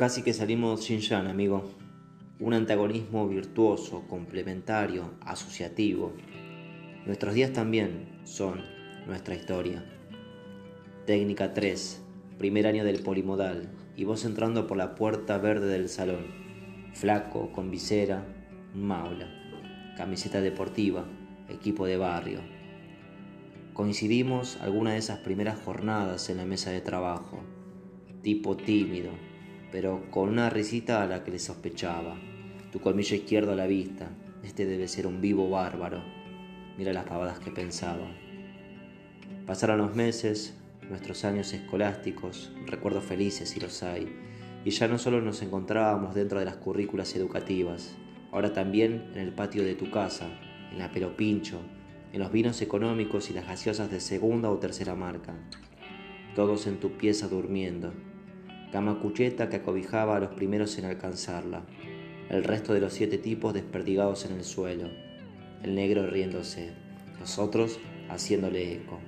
Casi que salimos sin Yan, amigo. Un antagonismo virtuoso, complementario, asociativo. Nuestros días también son nuestra historia. Técnica 3, primer año del polimodal, y vos entrando por la puerta verde del salón, flaco, con visera, maula, camiseta deportiva, equipo de barrio. Coincidimos alguna de esas primeras jornadas en la mesa de trabajo, tipo tímido, pero con una risita a la que le sospechaba. Tu colmillo izquierdo a la vista, este debe ser un vivo bárbaro. Mira las pavadas que pensaba. Pasaron los meses, nuestros años escolásticos, recuerdos felices si los hay, y ya no solo nos encontrábamos dentro de las currículas educativas, ahora también en el patio de tu casa, en la pelopincho, en los vinos económicos y las gaseosas de segunda o tercera marca. Todos en tu pieza durmiendo, cama cucheta que acobijaba a los primeros en alcanzarla, el resto de los siete tipos desperdigados en el suelo, el negro riéndose, los otros haciéndole eco.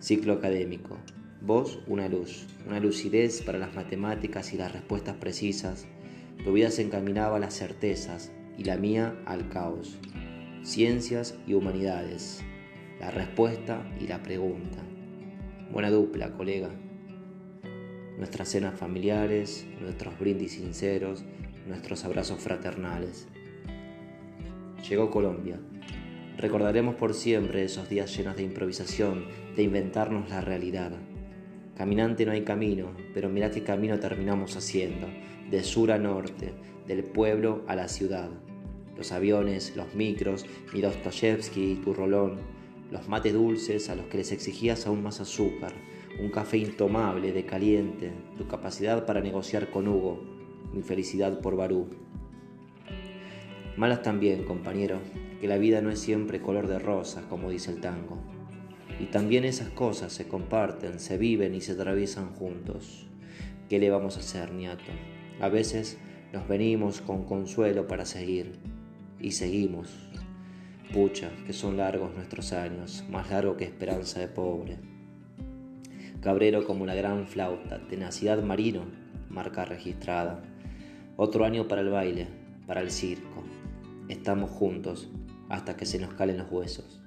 Ciclo académico. Vos una luz, una lucidez para las matemáticas y las respuestas precisas. Tu vida se encaminaba a las certezas y la mía al caos. Ciencias y humanidades. La respuesta y la pregunta. Buena dupla, colega nuestras cenas familiares, nuestros brindis sinceros, nuestros abrazos fraternales. Llegó Colombia. Recordaremos por siempre esos días llenos de improvisación, de inventarnos la realidad. Caminante no hay camino, pero mirá qué camino terminamos haciendo, de sur a norte, del pueblo a la ciudad. Los aviones, los micros, mi Dostoyevsky y tu rolón, los mates dulces a los que les exigías aún más azúcar, un café intomable de caliente, tu capacidad para negociar con Hugo, mi felicidad por Barú. Malas también, compañero, que la vida no es siempre color de rosa, como dice el tango. Y también esas cosas se comparten, se viven y se atraviesan juntos. ¿Qué le vamos a hacer, niato? A veces nos venimos con consuelo para seguir. Y seguimos. Pucha, que son largos nuestros años, más largo que esperanza de pobre. Cabrero como una gran flauta, tenacidad marino, marca registrada. Otro año para el baile, para el circo. Estamos juntos hasta que se nos calen los huesos.